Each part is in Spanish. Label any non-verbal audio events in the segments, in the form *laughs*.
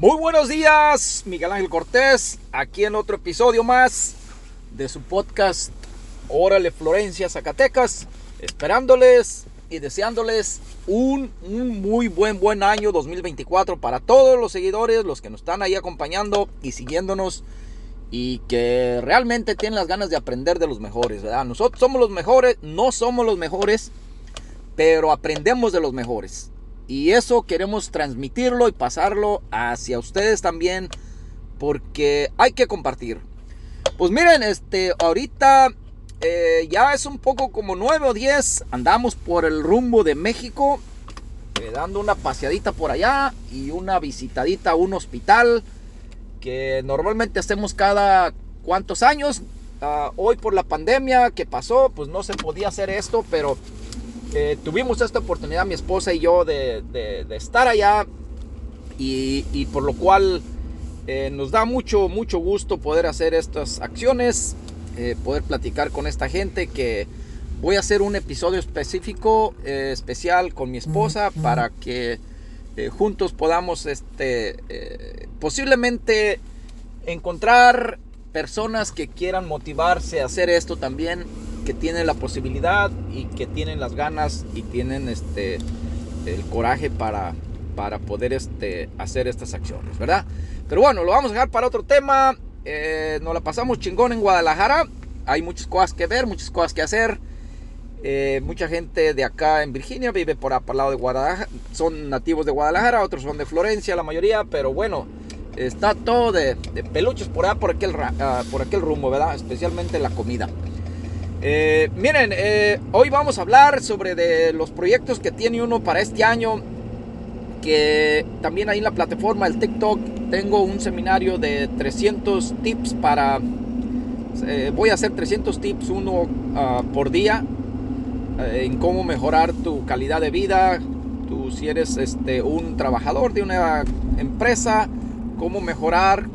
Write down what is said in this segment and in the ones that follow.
Muy buenos días, Miguel Ángel Cortés, aquí en otro episodio más de su podcast Órale Florencia, Zacatecas, esperándoles y deseándoles un, muy buen, buen año 2024 para todos los seguidores, los que nos están ahí acompañando y siguiéndonos y que realmente tienen las ganas de aprender de los mejores, ¿verdad? Nosotros somos los mejores, no somos los mejores, pero aprendemos de los mejores. Y eso queremos transmitirlo y pasarlo hacia ustedes también, porque hay que compartir. Pues miren, este, ahorita eh, ya es un poco como 9 o 10, andamos por el rumbo de México, eh, dando una paseadita por allá y una visitadita a un hospital que normalmente hacemos cada cuantos años. Uh, hoy por la pandemia que pasó, pues no se podía hacer esto, pero eh, tuvimos esta oportunidad, mi esposa y yo, de, de, de estar allá y, y, por lo cual eh, nos da mucho, mucho gusto poder hacer estas acciones, eh, poder platicar con esta gente que voy a hacer un episodio específico, especial con mi esposa para que juntos podamos este, posiblemente encontrar personas que quieran motivarse a hacer esto también que tienen la posibilidad y que tienen las ganas y tienen este el coraje para, para poder este, hacer estas acciones, ¿verdad? Pero bueno, lo vamos a dejar para otro tema. Eh, nos la pasamos chingón en Guadalajara. Hay muchas cosas que ver, muchas cosas que hacer. Eh, mucha gente de acá en Virginia vive por, por lado de Guadalajara. Son nativos de Guadalajara, otros son de Florencia, la mayoría. Pero bueno, está todo de, de peluches por allá, por aquel, uh, por aquel rumbo, ¿verdad? Especialmente la comida. Eh, miren, eh, hoy vamos a hablar sobre los proyectos que tiene uno para este año. Que también ahí en la plataforma del TikTok tengo un seminario de 300 tips para... Eh, voy a hacer 300 tips uno uh, por día en cómo mejorar tu calidad de vida. Tú si eres este, un trabajador de una empresa, cómo mejorar.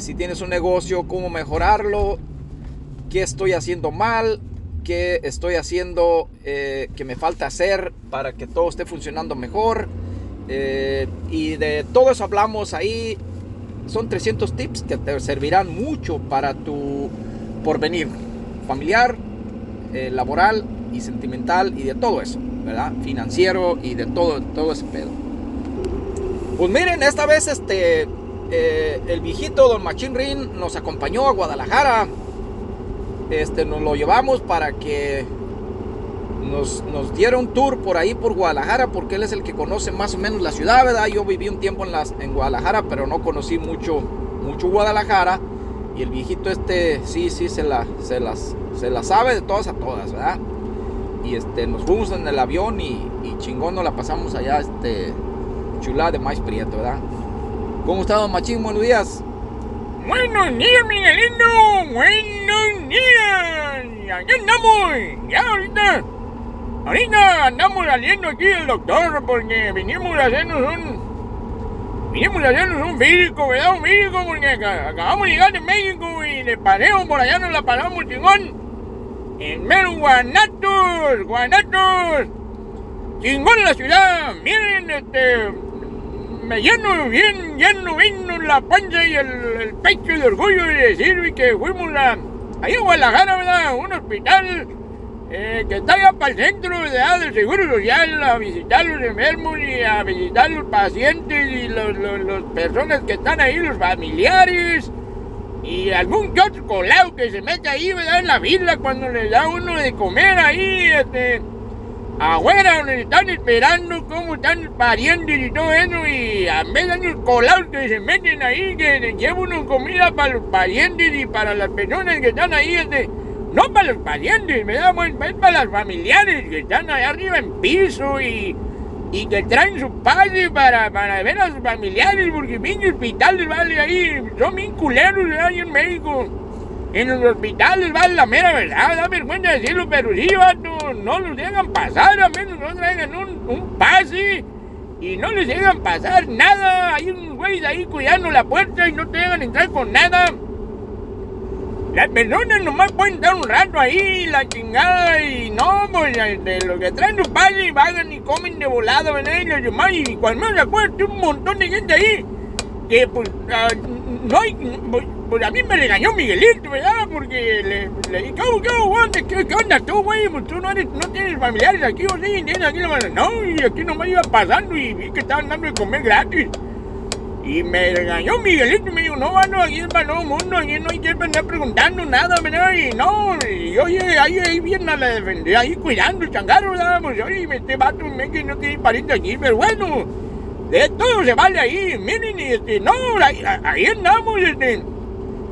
Si tienes un negocio, cómo mejorarlo qué estoy haciendo mal, qué estoy haciendo eh, que me falta hacer para que todo esté funcionando mejor. Eh, y de todo eso hablamos ahí. Son 300 tips que te servirán mucho para tu porvenir familiar, eh, laboral y sentimental y de todo eso, ¿verdad? Financiero y de todo, todo ese pedo. Pues miren, esta vez este, el viejito Don Machín Rin nos acompañó a Guadalajara este, nos lo llevamos para que nos, nos, diera un tour por ahí, por Guadalajara, porque él es el que conoce más o menos la ciudad, ¿verdad? Yo viví un tiempo en, las, en Guadalajara, pero no conocí mucho, mucho Guadalajara. Y el viejito este, sí, sí, se la, se las, se la sabe de todas a todas, ¿verdad? Y este, nos fuimos en el avión y, y chingón nos la pasamos allá, este, chulada de maíz prieto, ¿verdad? ¿Cómo está, don Machín? Buenos días. Buenos días, Miguelito. Buenos días. Aquí andamos. Ya ahorita. Ahorita andamos saliendo aquí el doctor porque vinimos a hacernos un. Vinimos a hacernos un físico, ¿verdad? Un físico porque acabamos de llegar de México y de pareo por allá nos la paramos chingón. En mero Guanatos, Guanatos. Chingón la ciudad. Miren, este me lleno bien, lleno vino la panza y el, el, pecho de orgullo de decir que fuimos a, ahí a Guadalajara, ¿verdad? Un hospital eh, que está allá para el centro ¿verdad? del Seguro Social a visitar los enfermos y a visitar los pacientes y las personas que están ahí, los familiares. Y algún que otro colado que se mete ahí, ¿verdad? En la villa cuando les da uno de comer ahí, este afuera donde están esperando cómo están los parientes y todo eso y a de los colados que se meten ahí que llevan una comida para los parientes y para las personas que están ahí este, no para los parientes ¿verdad? es para las familiares que están allá arriba en piso y, y que traen su padre para, para ver a sus familiares porque pinche hospitales vale ahí son bien culeros ahí en México en los hospitales, vale la mera verdad, da vergüenza decirlo, pero sí, vato, no los dejan pasar, a menos no traigan un, un pase y no les dejan pasar nada. Hay unos güeyes ahí cuidando la puerta y no te dejan entrar con nada. Las personas nomás pueden estar un rato ahí, la chingada, y no, pues de los que traen los pases vagan y comen de volada, ¿verdad? Y los y cuando me acuerdo, un montón de gente ahí que pues, ah, no hay, pues, pues, a mí me regañó Miguelito, ¿verdad? Porque le, le dije, ¿cómo, cómo, ¿Qué, ¿Qué, onda tú, güey? Pues tú no, eres, no tienes familiares aquí, ¿o sí? ¿Tienes aquí? No, y aquí nomás iba pasando y vi que estaban dando de comer gratis. Y me regañó Miguelito y me dijo, no, bueno, aquí es para todo mundo, aquí no hay que andar preguntando nada, ¿verdad? Y no, y oye, ahí, ahí viene a la defender, ahí cuidando el changarro, ¿verdad? Pues oye, este vato me que no tiene pariente aquí, pero bueno, de todo se vale ahí, miren, y este, no, ahí, ahí andamos, este,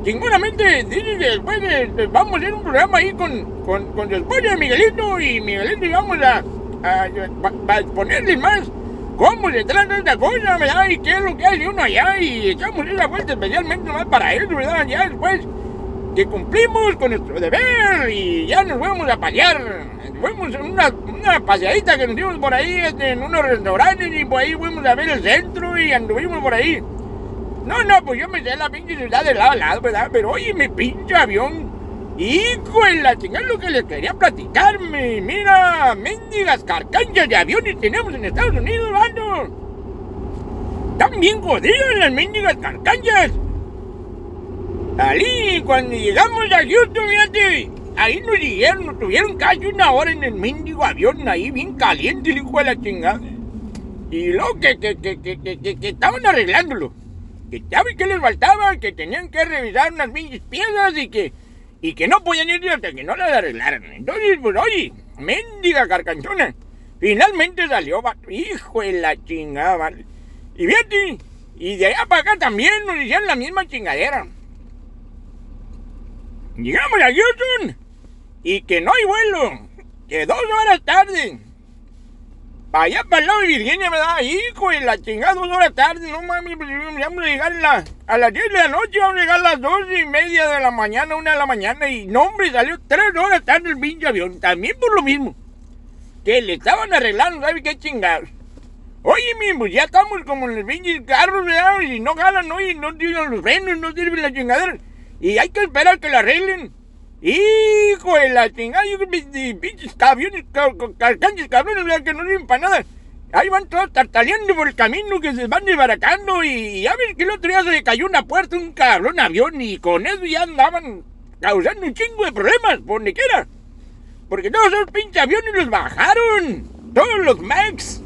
chinguramente, dice después de, vamos a hacer un programa ahí con, con, con su esposa Miguelito, y Miguelito, y vamos a, a, a, más cómo se trata esta cosa, ¿verdad? Y qué es lo que hace uno allá y echamos esa vuelta especialmente más para eso, ¿verdad? Ya después que cumplimos con nuestro deber y ya nos fuimos a pasear. Fuimos una, una paseadita que nos dimos por ahí este, en unos restaurantes y por ahí fuimos a ver el centro y anduvimos por ahí. No, no, pues yo me sé la pinche ciudad de lado a lado, ¿verdad? Pero oye, mi pinche avión Hijo de la chingada, lo que les quería platicarme. Mira, mendigas carcanchas de aviones tenemos en Estados Unidos, bando. Están bien jodidas las mendigas carcanchas. Ahí, cuando llegamos a Houston, fíjate, ahí nos dijeron, nos tuvieron casi una hora en el mendigo avión, ahí bien caliente, el hijo de la chingada. Y luego que, que, que, que, que, que estaban arreglándolo. Que saben que les faltaba, que tenían que revisar unas pinches piezas y que y que no podían ir hasta que no la arreglaran. Entonces, pues, oye, mendiga carcanchona. Finalmente salió, hijo de la chingada. Y fíjate, y de allá para acá también nos hicieron la misma chingadera. Llegamos a Houston y que no hay vuelo, que dos horas tarde allá para el lado de Virginia. Hijo de la chingada, dos horas tarde, no pues vamos a llegar a las 10 de la noche, vamos a llegar a las 2 y media de la mañana, una de la mañana, y no, hombre, salió tres horas tarde el pinche avión, también por lo mismo, que le estaban arreglando, ¿sabes qué chingados? Oye, mismo, ya estamos como en los pinches carros, ¿verdad? Y no ganan, ¿no? Y no tiran los frenos, no sirven la chingadera. Y hay que esperar que la arreglen. Hijo de la chingada, pinches camiones, carcanches cabrones, que no sirven para nada. Ahí van todos tartaleando por el camino que se van desbaratando y ya ves que el otro día se le cayó una puerta un cabrón avión y con eso ya andaban causando un chingo de problemas por donde quiera. Porque todos esos pinches aviones los bajaron, todos los Max.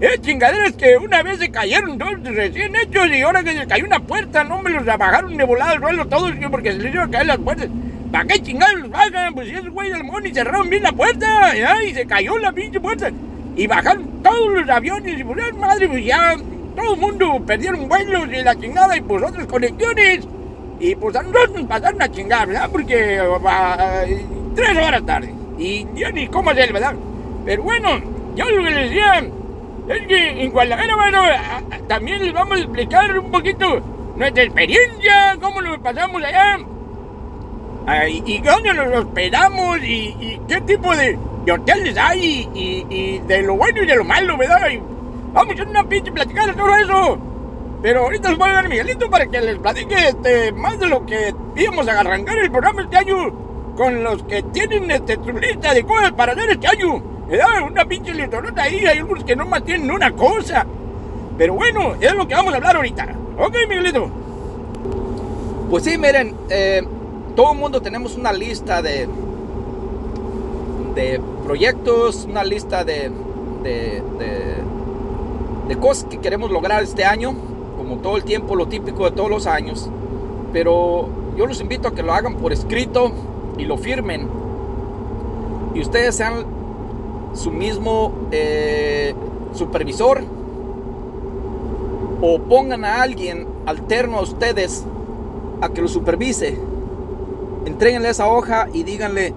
Es chingaderas que una vez se cayeron todos recién hechos y ahora que se cayó una puerta, no me los bajaron de volada al suelo todos porque se les iban a caer las puertas. ¿Para qué chingados los bajan? Pues esos güeyes del mejor y cerraron bien la puerta, y se cayó la pinche puerta. Y bajaron todos los aviones y pues madre, pues ya todo el mundo perdieron vuelos y la chingada y pues otras conexiones. Y pues a nosotros nos pasaron a chingar, ¿verdad? Porque uh, tres horas tarde. Y yo ni cómo hacer, ¿verdad? Pero bueno, yo lo que les decía es que en Guadalajara, bueno, también les vamos a explicar un poquito nuestra experiencia, cómo lo pasamos allá y dónde nos hospedamos y, qué tipo de, hoteles hay y, de lo bueno y de lo malo, ¿verdad? vamos a una pinche platicada de todo eso. Pero ahorita les voy a dar Miguelito para que les platique este, más de lo que íbamos a arrancar el programa este año con los que tienen este, su lista de cosas para hacer este año. ¿verdad? Una pinche listorota ahí, hay algunos que no más tienen una cosa. Pero bueno, es lo que vamos a hablar ahorita. Ok, Miguelito. Pues sí, miren, eh, todo el mundo tenemos una lista de, de proyectos, una lista de, de, cosas que queremos lograr este año, como todo el tiempo, lo típico de todos los años. Pero yo los invito a que lo hagan por escrito y lo firmen. Y ustedes sean su mismo eh, supervisor o pongan a alguien alterno a ustedes a que lo supervise Entréguenle esa hoja y díganle,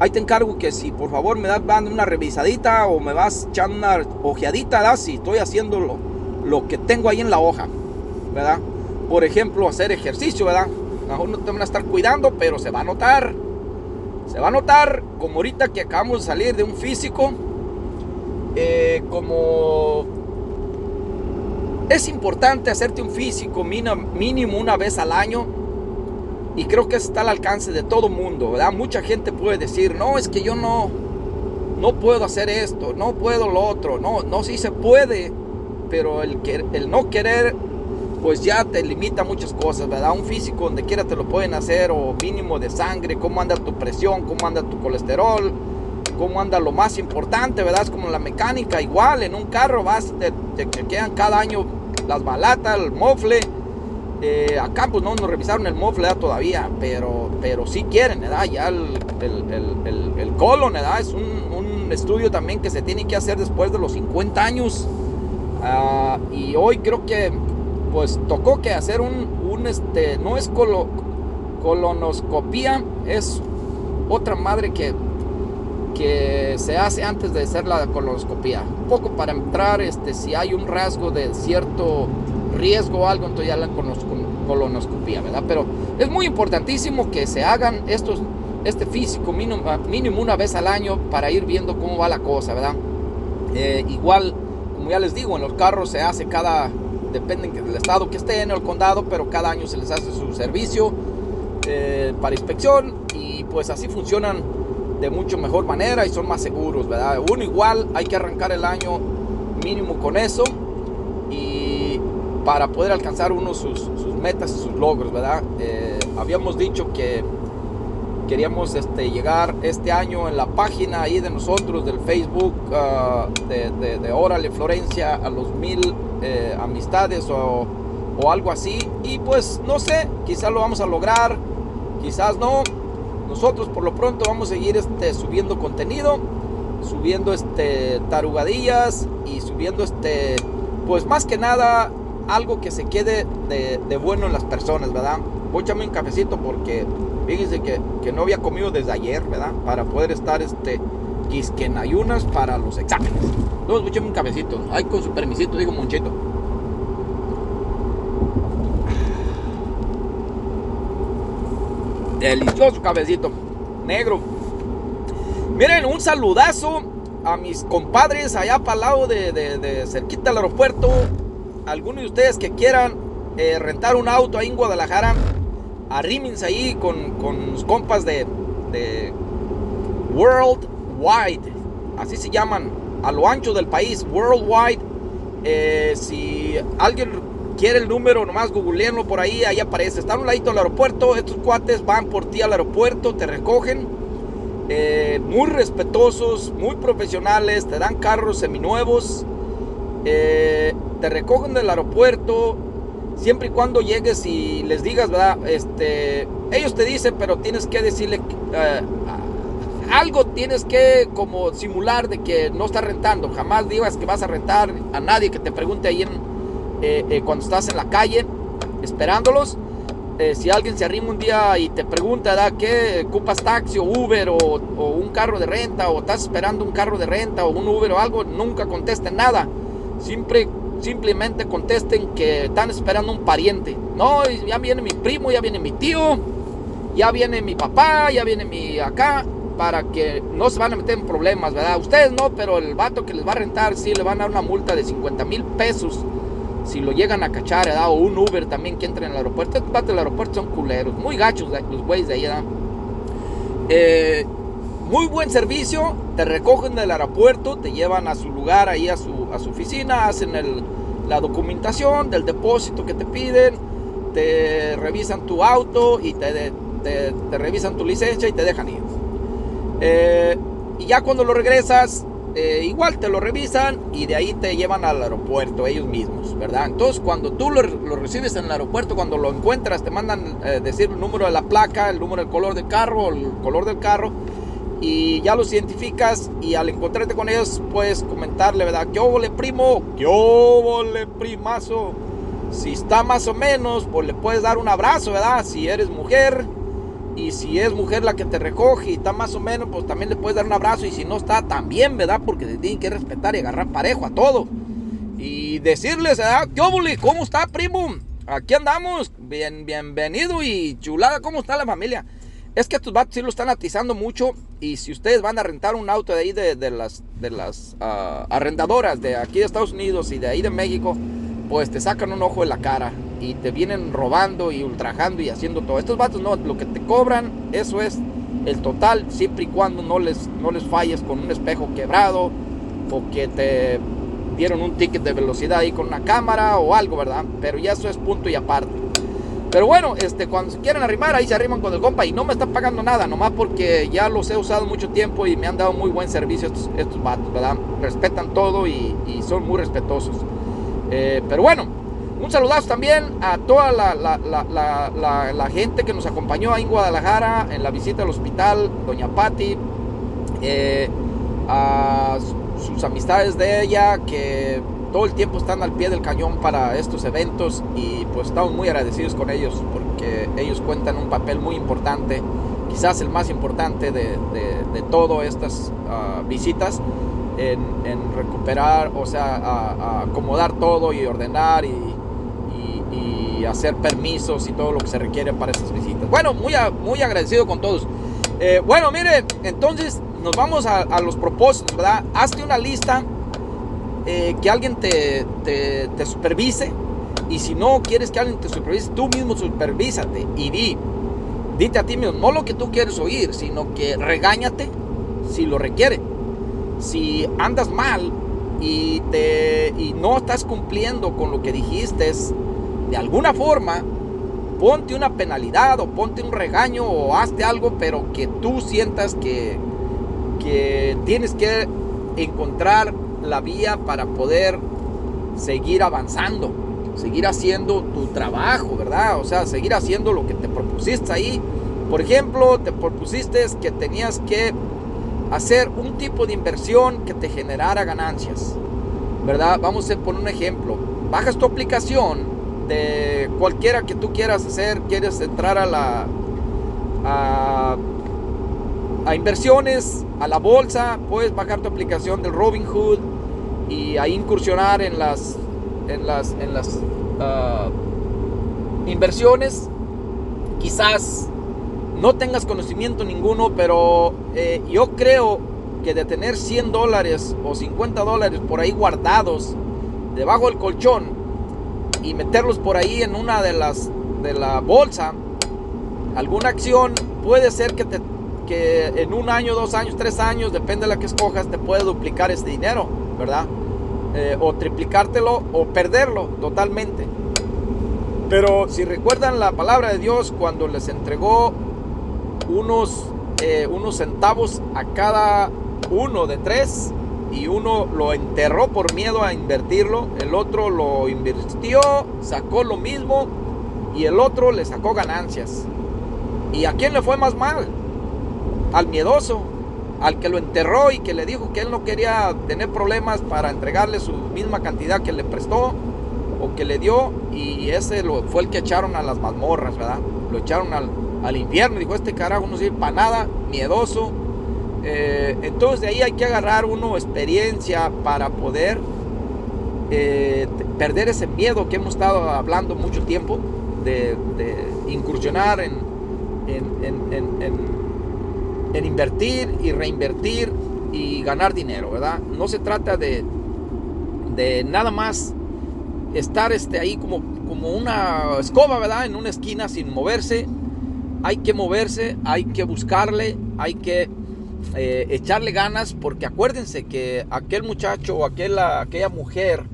ahí te encargo que si por favor me das dando una revisadita o me vas echando una ojeadita, ¿verdad? si estoy haciendo lo, que tengo ahí en la hoja, ¿verdad? Por ejemplo, hacer ejercicio, ¿verdad? Mejor no te van a estar cuidando, pero se va a notar. Se va a notar, como ahorita que acabamos de salir de un físico, eh, como es importante hacerte un físico mínimo una vez al año y creo que está al alcance de todo mundo, ¿verdad? Mucha gente puede decir, no, es que yo no, no puedo hacer esto, no puedo lo otro. No, no, sí se puede, pero el, el no querer pues ya te limita muchas cosas, ¿verdad? Un físico donde quiera te lo pueden hacer, o mínimo de sangre, cómo anda tu presión, cómo anda tu colesterol, cómo anda lo más importante, ¿verdad? Es como la mecánica, igual en un carro vas, te, te chequean cada año las balatas, el mofle. Eh, acá pues no nos revisaron el mofle todavía, pero, pero sí quieren. Ya el, el, el, colon. Es un, estudio también que se tiene que hacer después de los 50 años. Ah, y hoy creo que pues tocó que hacer un, este, no es colonoscopía, es otra madre que, que se hace antes de hacer la colonoscopía. Un poco para entrar, este, si hay un rasgo de cierto riesgo o algo, entonces ya la colonoscopía, ¿verdad? Pero es muy importantísimo que se hagan estos, este físico mínimo, mínimo una vez al año para ir viendo cómo va la cosa, ¿verdad? Eh, igual, como ya les digo, en los carros se hace cada dependen del estado que esté en el condado, pero cada año se les hace su servicio eh, para inspección y pues así funcionan de mucho mejor manera y son más seguros, ¿verdad? Uno igual hay que arrancar el año mínimo con eso para poder alcanzar uno sus, metas y sus logros, ¿verdad? Eh, habíamos dicho que queríamos este, llegar este año en la página ahí de nosotros, del Facebook ah, de, de, de Órale Florencia, a los mil eh, amistades o, o, algo así. Y pues no sé, quizás lo vamos a lograr, quizás no. Nosotros por lo pronto vamos a seguir este, subiendo contenido, subiendo este, tarugadillas y subiendo este, pues más que nada algo que se quede de, bueno en las personas, ¿verdad? Voy un cafecito porque fíjense que, que, no había comido desde ayer, ¿verdad? Para poder estar este, quisquen ayunas para los exámenes. Luego escuché un cabecito. Ay, con su permisito, digo Monchito. Delicioso cabecito. Negro. Miren, un saludazo a mis compadres allá para el lado de, cerquita del aeropuerto. Algunos de ustedes que quieran eh, rentar un auto ahí en Guadalajara, arrímense ahí con, con compas de, de Worldwide. Así se llaman a lo ancho del país, worldwide. Eh, si alguien quiere el número, nomás googleenlo por ahí, ahí aparece. Está a un ladito del aeropuerto, estos cuates van por ti al aeropuerto, te recogen. Eh, muy respetuosos, muy profesionales, te dan carros seminuevos, eh, te recogen del aeropuerto, siempre y cuando llegues y les digas, ¿verdad? Este, ellos te dicen, pero tienes que decirle, algo tienes que como simular de que no estás rentando. Jamás digas que vas a rentar a nadie que te pregunte ahí eh, eh, cuando estás en la calle esperándolos. Eh, si alguien se arrima un día y te pregunta, ¿da ¿qué ocupas taxi o Uber o, un carro de renta o estás esperando un carro de renta o un Uber o algo? Nunca contesten nada. Siempre, simplemente contesten que están esperando un pariente. No, ya viene mi primo, ya viene mi tío, ya viene mi papá, ya viene mi acá para que no se van a meter en problemas, ¿verdad? Ustedes no, pero el vato que les va a rentar sí le van a dar una multa de 50 mil pesos si lo llegan a cachar, ¿verdad? O un Uber también que entre en el aeropuerto. Estos vatos del aeropuerto son culeros, muy gachos los güeyes de ahí, ¿verdad? Eh, muy buen servicio, te recogen del aeropuerto, te llevan a su lugar, ahí a su, a su oficina, hacen el, la documentación del depósito que te piden, te revisan tu auto y te, te, te revisan tu licencia y te dejan ir. Eh, y ya cuando lo regresas, eh, igual te lo revisan y de ahí te llevan al aeropuerto ellos mismos, ¿verdad? Entonces cuando tú lo, recibes en el aeropuerto, cuando lo encuentras, te mandan eh, decir el número de la placa, el número del color del carro, el color del carro y ya los identificas y al encontrarte con ellos puedes comentarle, ¿verdad? ¿Qué óvole primo? ¿Qué óvole primazo? Si está más o menos, pues le puedes dar un abrazo, ¿verdad? Si eres mujer, y si es mujer la que te recoge y está más o menos, pues también le puedes dar un abrazo. Y si no está, también, ¿verdad? Porque te tienen que respetar y agarrar parejo a todo. Y decirles, ¿verdad? ¿Qué óvole? ¿Cómo está, primo? Aquí andamos. Bien, bienvenido y chulada. ¿Cómo está la familia? Es que estos vatos sí lo están atizando mucho. Y si ustedes van a rentar un auto de ahí de, las, de las ah, arrendadoras de aquí de Estados Unidos y de ahí de México, pues te sacan un ojo de la cara y te vienen robando y ultrajando y haciendo todo. Estos vatos no, lo que te cobran, eso es el total, siempre y cuando no les, no les falles con un espejo quebrado o que te dieron un ticket de velocidad ahí con una cámara o algo, ¿verdad? Pero ya eso es punto y aparte. Pero bueno, este, cuando se quieren arrimar, ahí se arriman con el compa y no me están pagando nada, nomás porque ya los he usado mucho tiempo y me han dado muy buen servicio estos, estos vatos, ¿verdad? Respetan todo y, son muy respetuosos. Eh, pero bueno, un saludazo también a toda la, la, la, la, gente que nos acompañó ahí en Guadalajara en la visita al hospital, Doña Patti, eh, a sus amistades de ella que todo el tiempo están al pie del cañón para estos eventos y pues estamos muy agradecidos con ellos porque ellos cuentan un papel muy importante, quizás el más importante de, de, todas estas ah, visitas en, recuperar, o sea, acomodar todo y ordenar y, hacer permisos y todo lo que se requiere para estas visitas. Bueno, muy, muy agradecido con todos. Eh, bueno, mire, entonces nos vamos a, a los propósitos, ¿verdad? Hazte una lista eh, que alguien te, supervise. Y si no quieres que alguien te supervise, tú mismo supervísate y di, dite a ti mismo, no lo que tú quieres oír, sino que regáñate si lo requiere. Si andas mal y, te, y no estás cumpliendo con lo que dijiste, de alguna forma, ponte una penalidad o ponte un regaño o hazte algo, pero que tú sientas que, que tienes que encontrar la vía para poder seguir avanzando, seguir haciendo tu trabajo, ¿verdad? O sea, seguir haciendo lo que te propusiste ahí. Por ejemplo, te propusiste que tenías que hacer un tipo de inversión que te generara ganancias, ¿verdad? Vamos a poner un ejemplo. Bajas tu aplicación de cualquiera que tú quieras hacer, quieres entrar a la a, a inversiones, a la bolsa, puedes bajar tu aplicación del Robinhood y ahí incursionar en las, en las, en las ah, inversiones. Quizás no tengas conocimiento ninguno, pero eh, yo creo que de tener 100 dólares o 50 dólares por ahí guardados debajo del colchón y meterlos por ahí en una de las de la bolsa, alguna acción puede ser que te que en un año, dos años, tres años, depende de la que escojas, te puede duplicar ese dinero, ¿verdad? Eh, o triplicártelo o perderlo totalmente. Pero si recuerdan la palabra de Dios cuando les entregó unos, eh, unos centavos a cada uno de tres y uno lo enterró por miedo a invertirlo, el otro lo invirtió, sacó lo mismo y el otro le sacó ganancias. ¿Y a quién le fue más mal? al miedoso, al que lo enterró y que le dijo que él no quería tener problemas para entregarle su misma cantidad que le prestó o que le dio y ese fue el que echaron a las mazmorras, ¿verdad? Lo echaron al, al infierno, dijo este carajo no sirve para nada, miedoso. Eh, entonces de ahí hay que agarrar uno experiencia para poder eh, perder ese miedo que hemos estado hablando mucho tiempo de, incursionar en invertir y reinvertir y ganar dinero, ¿verdad? No se trata de, de nada más estar este, ahí como, como una escoba, ¿verdad? En una esquina sin moverse. Hay que moverse, hay que buscarle, hay que eh, echarle ganas, porque acuérdense que aquel muchacho o aquella mujer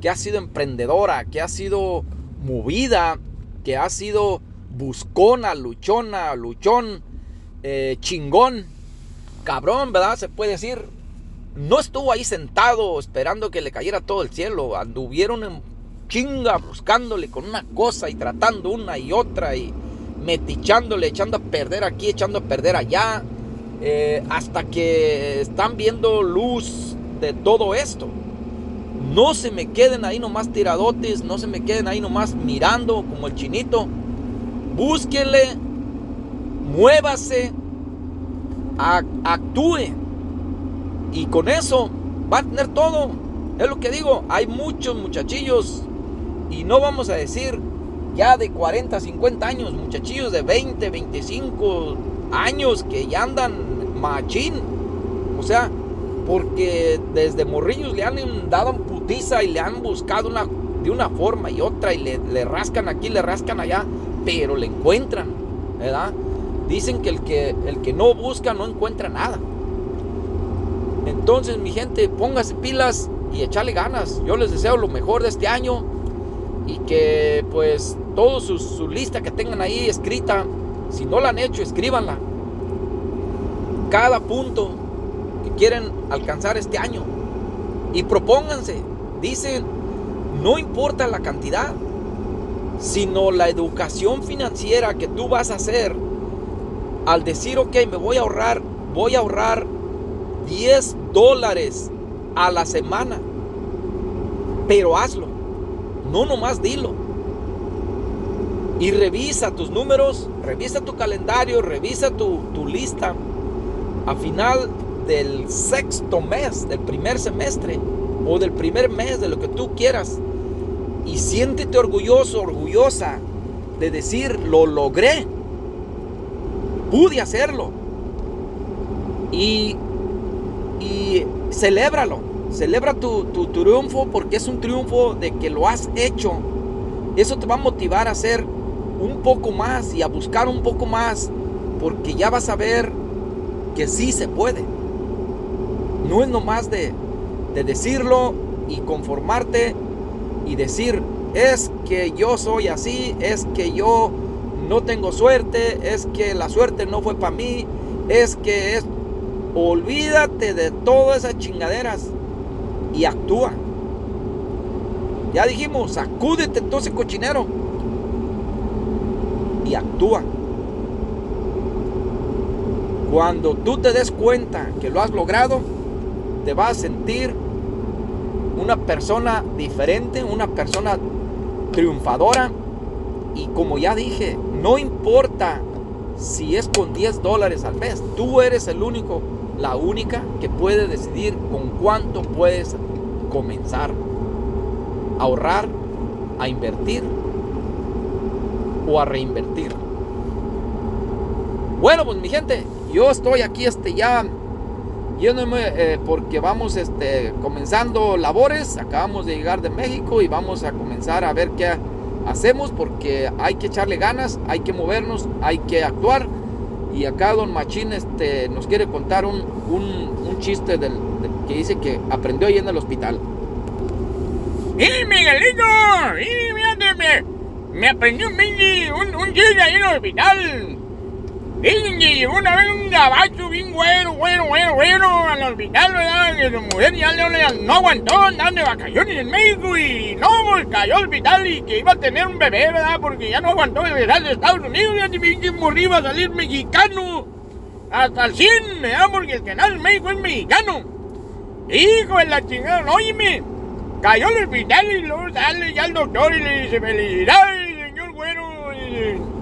que ha sido emprendedora, que ha sido movida, que ha sido buscona, luchona, luchón, eh, chingón, cabrón, ¿verdad? Se puede decir. No estuvo ahí sentado esperando que le cayera todo el cielo. Anduvieron en chinga buscándole con una cosa y tratando una y otra y metichándole, echando a perder aquí, echando a perder allá. Eh, hasta que están viendo luz de todo esto. No se me queden ahí nomás tiradotes, no se me queden ahí nomás mirando como el chinito. Búsquenle muévase, actúe. Y con eso va a tener todo. Es lo que digo, hay muchos muchachillos y no vamos a decir ya de 40, 50 años, muchachillos de 20, 25 años que ya andan machín. O sea, porque desde morrillos le han dado putiza y le han buscado una, de una forma y otra y le, le rascan aquí, le rascan allá, pero le encuentran, ¿verdad? Dicen que el, que el que no busca no encuentra nada. Entonces, mi gente, póngase pilas, y echarle ganas. Yo les deseo lo mejor de este año y que pues toda su, su lista que tengan ahí escrita, si no la han hecho, escríbanla. Cada punto que quieren alcanzar este año y propónganse. Dicen, no importa la cantidad, sino la educación financiera que tú vas a hacer al decir, ok, me voy a ahorrar, voy a ahorrar 10 dólares a la semana. Pero hazlo, no nomás dilo. Y revisa tus números, revisa tu calendario, revisa tu, tu lista. A final del sexto mes, del primer semestre o del primer mes, de lo que tú quieras, y siéntete orgulloso, orgullosa de decir, lo logré. Pude hacerlo. Y, y celébralo. Celebra tu, tu, triunfo porque es un triunfo de que lo has hecho. Eso te va a motivar a hacer un poco más y a buscar un poco más porque ya vas a ver que sí se puede. No es nomás de, de decirlo y conformarte y decir, es que yo soy así, es que yo no tengo suerte, es que la suerte no fue para mí, es que es... Olvídate de todas esas chingaderas y actúa. Ya dijimos, sacúdete todo ese cochinero y actúa. Cuando tú te des cuenta que lo has logrado, te vas a sentir una persona diferente, una persona triunfadora. Y como ya dije, no importa si es con 10 dólares al mes, tú eres el único, la única que puede decidir con cuánto puedes comenzar a ahorrar, a invertir o a reinvertir. Bueno, pues mi gente, yo estoy aquí este ya yéndome eh, porque vamos este, comenzando labores, acabamos de llegar de México y vamos a comenzar a ver qué hacemos porque hay que echarle ganas, hay que movernos, hay que actuar. Y acá Don Machín este, nos quiere contar un, un, chiste del, que dice que aprendió ahí en el hospital. ¡Y Miguelito! ¡Y me, me aprendió un, un chiste ahí en el hospital! Y una vez un gabacho bien bueno, bueno, bueno, bueno, al hospital, ¿verdad? Que su mujer ya le, no aguantó andar de vacaciones en México y no, pues cayó al hospital y que iba a tener un bebé, ¿verdad? Porque ya no aguantó de regresar de Estados Unidos, ya que morrí iba a salir mexicano hasta el 100, ¿verdad? Porque el canal de México es mexicano. Hijo de la chingada, óyeme, cayó al hospital y luego sale ya el doctor y le dice, felicidades, señor bueno. Y,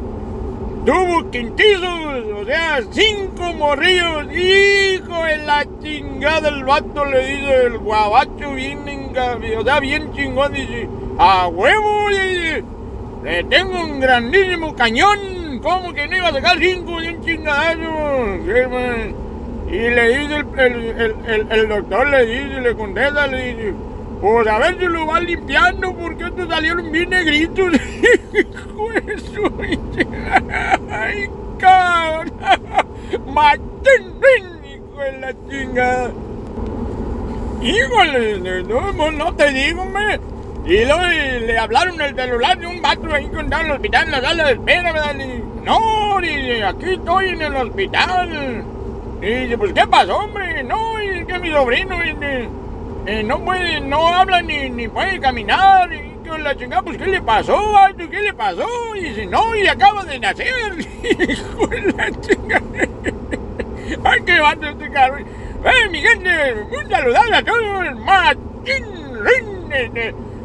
tuvo quintizos, o sea, cinco morrillos. Hijo de la chingada, el vato le dice, el guabacho bien, o sea, bien chingón, dice, a huevo, le tengo un grandísimo cañón, ¿cómo que no iba a sacar cinco bien chingadazos? Y le dice el, el, el, doctor, le dice, le contesta, le dice, pues a ver si lo va limpiando porque estos salieron bien negritos. *laughs* ¡Ay, cabrón! *laughs* ¡Maten, hijo de la chingada! Híjole, no, no te digo, me. Y luego le hablaron el celular de un vato ahí que en el hospital en la sala de espera, ¿verdad? no, dice, aquí estoy en el hospital. Y dice, pues, ¿qué pasó, hombre? No, y es que mi sobrino, dice, eh, no puede, no habla ni, ni puede caminar. Y que la chingada, pues ¿qué le pasó? ¿Qué le pasó? Y dice, no, y acaba de nacer. *laughs* Hijo la chingada. Ay, qué vato este cabrón. Eh, mi gente, un saludo a todos. Martín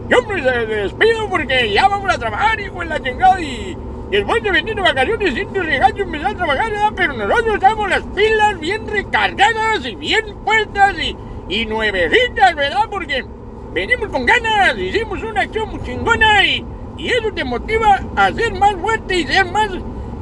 Yo me despido porque ya vamos a trabajar, hijo de la chingada. Y después de venir de vacaciones, siento regaño empezar a trabajar. Pero nosotros estamos las pilas bien recargadas y bien puestas y y nuevecitas, ¿verdad? Porque venimos con ganas, hicimos una acción muy chingona y, y eso te motiva a ser más fuerte y ser más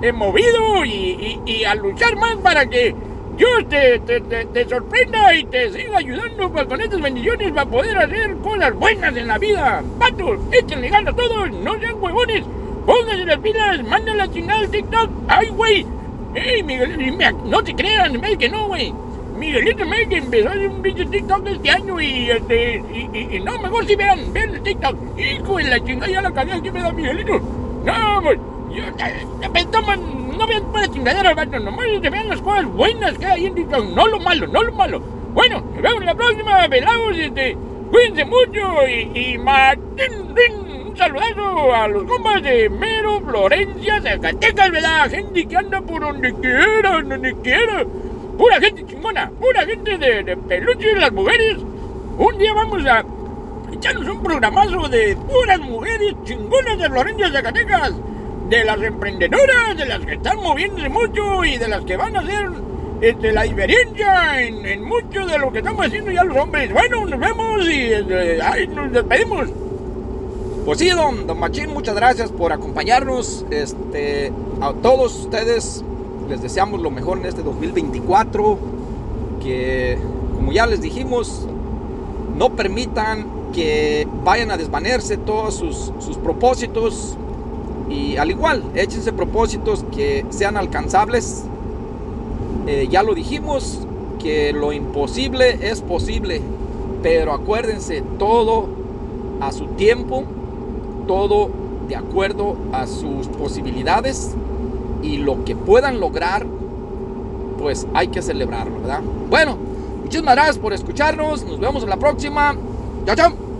eh, movido y, y, a luchar más para que Dios te, te, te, sorprenda y te siga ayudando pues, con estas bendiciones para poder hacer cosas buenas en la vida. Patos, échenle ganas a todos, no sean huevones, pónganse las pilas, manden la chingada al TikTok. ¡Ay, güey! ¡Ey, Miguel! No te crean, que no, güey Miguelito me que empezó un pinche TikTok este año y este. Y, y, y no, mejor si vean, vean el TikTok. Hijo de la chingada, ya la cagué que me da Miguelito. No, pues. Yo, toman, no vean para chingadera, vato, nomás te vean las cosas buenas que hay en TikTok, no lo malo, no lo malo. Bueno, nos vemos la próxima, velados, este, cuídense mucho y, y Martín, un saludazo a los compas de Mero, Florencia, Zacatecas, ¿verdad? Gente que anda por donde quiera, donde quiera. Pura gente chingona, pura gente de, de peluche las mujeres. Un día vamos a echarnos un programazo de puras mujeres chingonas de Florencia, Zacatecas de las emprendedoras, de las que están moviéndose mucho y de las que van a hacer este, la diferencia en, en, mucho de lo que estamos haciendo ya los hombres. Bueno, nos vemos y este, nos despedimos. Pues sí, don, don Machín, muchas gracias por acompañarnos. Este, a todos ustedes les deseamos lo mejor en este 2024. Que, como ya les dijimos, no permitan que vayan a desvanecerse todos sus, sus propósitos y al igual, échense propósitos que sean alcanzables. Eh, ya lo dijimos, que lo imposible es posible. Pero acuérdense, todo a su tiempo, todo de acuerdo a sus posibilidades y lo que puedan lograr, pues hay que celebrarlo, ¿verdad? Bueno, muchísimas gracias por escucharnos. Nos vemos en la próxima. Chao, chao.